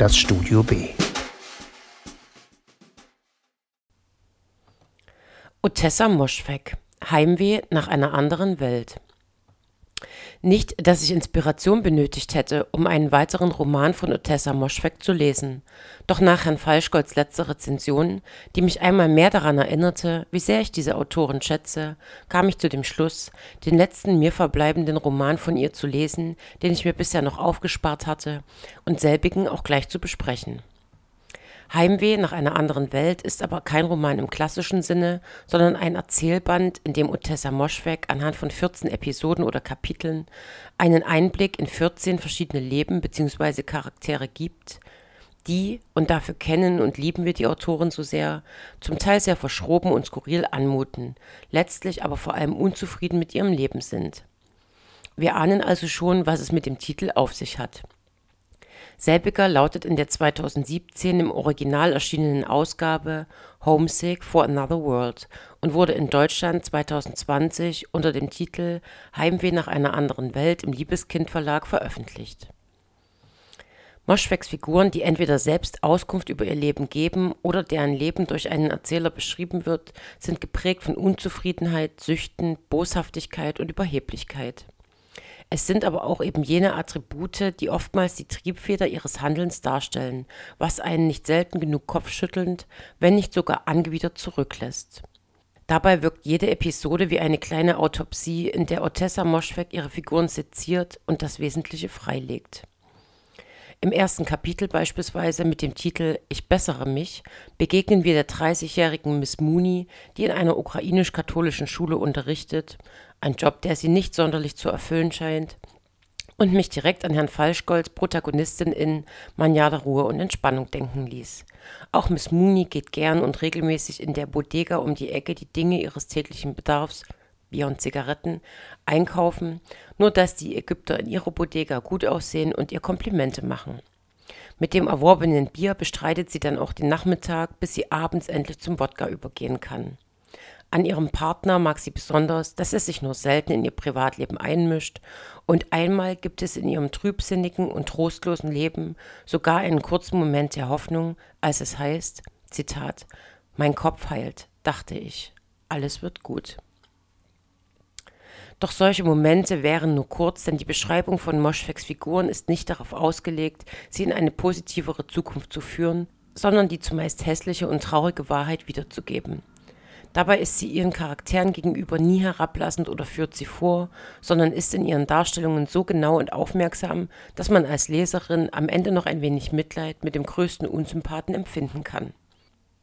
das Studio B. Otessa Moschweg Heimweh nach einer anderen Welt. Nicht, dass ich Inspiration benötigt hätte, um einen weiteren Roman von Otessa Moschweg zu lesen. Doch nach Herrn Falschgolds letzter Rezension, die mich einmal mehr daran erinnerte, wie sehr ich diese Autorin schätze, kam ich zu dem Schluss, den letzten mir verbleibenden Roman von ihr zu lesen, den ich mir bisher noch aufgespart hatte, und selbigen auch gleich zu besprechen. Heimweh nach einer anderen Welt ist aber kein Roman im klassischen Sinne, sondern ein Erzählband, in dem Otessa Moschweg anhand von 14 Episoden oder Kapiteln einen Einblick in 14 verschiedene Leben bzw. Charaktere gibt, die, und dafür kennen und lieben wir die Autorin so sehr, zum Teil sehr verschroben und skurril anmuten, letztlich aber vor allem unzufrieden mit ihrem Leben sind. Wir ahnen also schon, was es mit dem Titel auf sich hat. Selbiger lautet in der 2017 im Original erschienenen Ausgabe Homesick for Another World und wurde in Deutschland 2020 unter dem Titel Heimweh nach einer anderen Welt im Liebeskind Verlag veröffentlicht. Moschwegs Figuren, die entweder selbst Auskunft über ihr Leben geben oder deren Leben durch einen Erzähler beschrieben wird, sind geprägt von Unzufriedenheit, Süchten, Boshaftigkeit und Überheblichkeit. Es sind aber auch eben jene Attribute, die oftmals die Triebfeder ihres Handelns darstellen, was einen nicht selten genug kopfschüttelnd, wenn nicht sogar angewidert zurücklässt. Dabei wirkt jede Episode wie eine kleine Autopsie, in der Otessa Moschweg ihre Figuren seziert und das Wesentliche freilegt. Im ersten Kapitel beispielsweise mit dem Titel Ich bessere mich begegnen wir der 30-jährigen Miss Mooney, die in einer ukrainisch-katholischen Schule unterrichtet, ein Job, der sie nicht sonderlich zu erfüllen scheint, und mich direkt an Herrn Falschgolds Protagonistin in Manjada Ruhe und Entspannung denken ließ. Auch Miss Mooney geht gern und regelmäßig in der Bodega um die Ecke die Dinge ihres täglichen Bedarfs Bier und Zigaretten, einkaufen, nur dass die Ägypter in ihrer Bodega gut aussehen und ihr Komplimente machen. Mit dem erworbenen Bier bestreitet sie dann auch den Nachmittag, bis sie abends endlich zum Wodka übergehen kann. An ihrem Partner mag sie besonders, dass er sich nur selten in ihr Privatleben einmischt, und einmal gibt es in ihrem trübsinnigen und trostlosen Leben sogar einen kurzen Moment der Hoffnung, als es heißt, Zitat, Mein Kopf heilt, dachte ich, alles wird gut. Doch solche Momente wären nur kurz, denn die Beschreibung von Moschwegs Figuren ist nicht darauf ausgelegt, sie in eine positivere Zukunft zu führen, sondern die zumeist hässliche und traurige Wahrheit wiederzugeben. Dabei ist sie ihren Charakteren gegenüber nie herablassend oder führt sie vor, sondern ist in ihren Darstellungen so genau und aufmerksam, dass man als Leserin am Ende noch ein wenig Mitleid mit dem größten Unsympathen empfinden kann.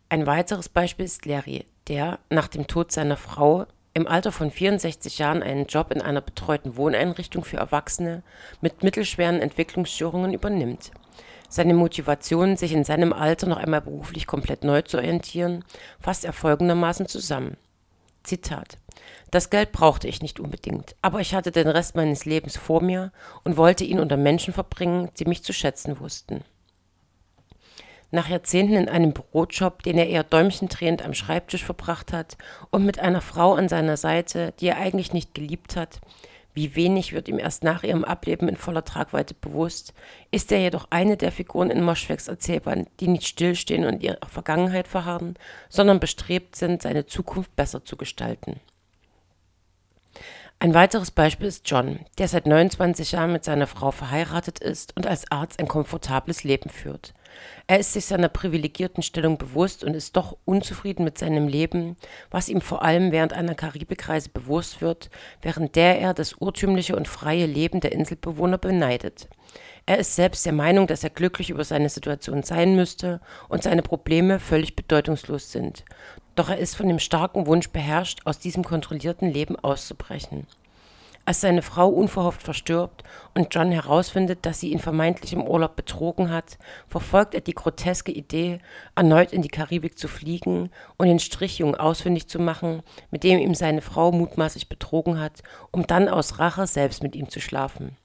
Ein weiteres Beispiel ist Larry, der nach dem Tod seiner Frau im Alter von 64 Jahren einen Job in einer betreuten Wohneinrichtung für Erwachsene mit mittelschweren Entwicklungsstörungen übernimmt. Seine Motivation, sich in seinem Alter noch einmal beruflich komplett neu zu orientieren, fasst er folgendermaßen zusammen. Zitat. Das Geld brauchte ich nicht unbedingt, aber ich hatte den Rest meines Lebens vor mir und wollte ihn unter Menschen verbringen, die mich zu schätzen wussten. Nach Jahrzehnten in einem Bürojob, den er eher däumchendrehend am Schreibtisch verbracht hat und mit einer Frau an seiner Seite, die er eigentlich nicht geliebt hat, wie wenig wird ihm erst nach ihrem Ableben in voller Tragweite bewusst, ist er jedoch eine der Figuren in Moschwegs Erzählband, die nicht stillstehen und ihrer Vergangenheit verharren, sondern bestrebt sind, seine Zukunft besser zu gestalten. Ein weiteres Beispiel ist John, der seit 29 Jahren mit seiner Frau verheiratet ist und als Arzt ein komfortables Leben führt. Er ist sich seiner privilegierten Stellung bewusst und ist doch unzufrieden mit seinem Leben, was ihm vor allem während einer Karibikreise bewusst wird, während der er das urtümliche und freie Leben der Inselbewohner beneidet. Er ist selbst der Meinung, dass er glücklich über seine Situation sein müsste und seine Probleme völlig bedeutungslos sind. Doch er ist von dem starken Wunsch beherrscht, aus diesem kontrollierten Leben auszubrechen. Als seine Frau unverhofft verstirbt und John herausfindet, dass sie ihn vermeintlich im Urlaub betrogen hat, verfolgt er die groteske Idee, erneut in die Karibik zu fliegen und den Strichjungen ausfindig zu machen, mit dem ihm seine Frau mutmaßlich betrogen hat, um dann aus Rache selbst mit ihm zu schlafen.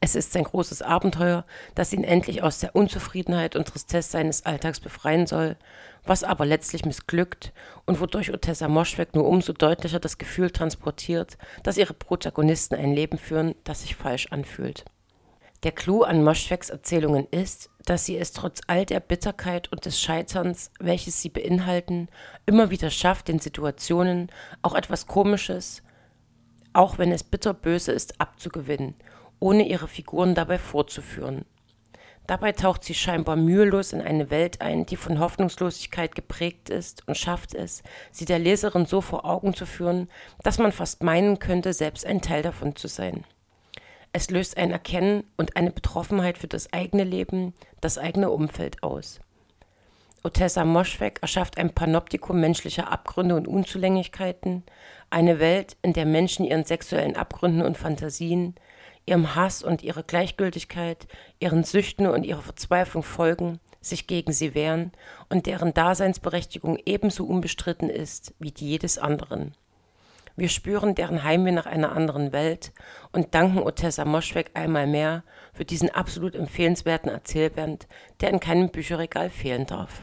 Es ist sein großes Abenteuer, das ihn endlich aus der Unzufriedenheit und Tristesse seines Alltags befreien soll, was aber letztlich missglückt und wodurch Otessa Moschweg nur umso deutlicher das Gefühl transportiert, dass ihre Protagonisten ein Leben führen, das sich falsch anfühlt. Der Clou an Moschwegs Erzählungen ist, dass sie es trotz all der Bitterkeit und des Scheiterns, welches sie beinhalten, immer wieder schafft, den Situationen auch etwas Komisches, auch wenn es bitterböse ist, abzugewinnen, ohne ihre Figuren dabei vorzuführen. Dabei taucht sie scheinbar mühelos in eine Welt ein, die von Hoffnungslosigkeit geprägt ist und schafft es, sie der Leserin so vor Augen zu führen, dass man fast meinen könnte, selbst ein Teil davon zu sein. Es löst ein Erkennen und eine Betroffenheit für das eigene Leben, das eigene Umfeld aus. Otessa Moschweg erschafft ein Panoptikum menschlicher Abgründe und Unzulänglichkeiten, eine Welt, in der Menschen ihren sexuellen Abgründen und Fantasien, ihrem Hass und ihrer Gleichgültigkeit, ihren Süchten und ihrer Verzweiflung folgen, sich gegen sie wehren und deren Daseinsberechtigung ebenso unbestritten ist wie die jedes anderen. Wir spüren deren Heimweh nach einer anderen Welt und danken Otessa Moschweg einmal mehr für diesen absolut empfehlenswerten Erzählband, der in keinem Bücherregal fehlen darf.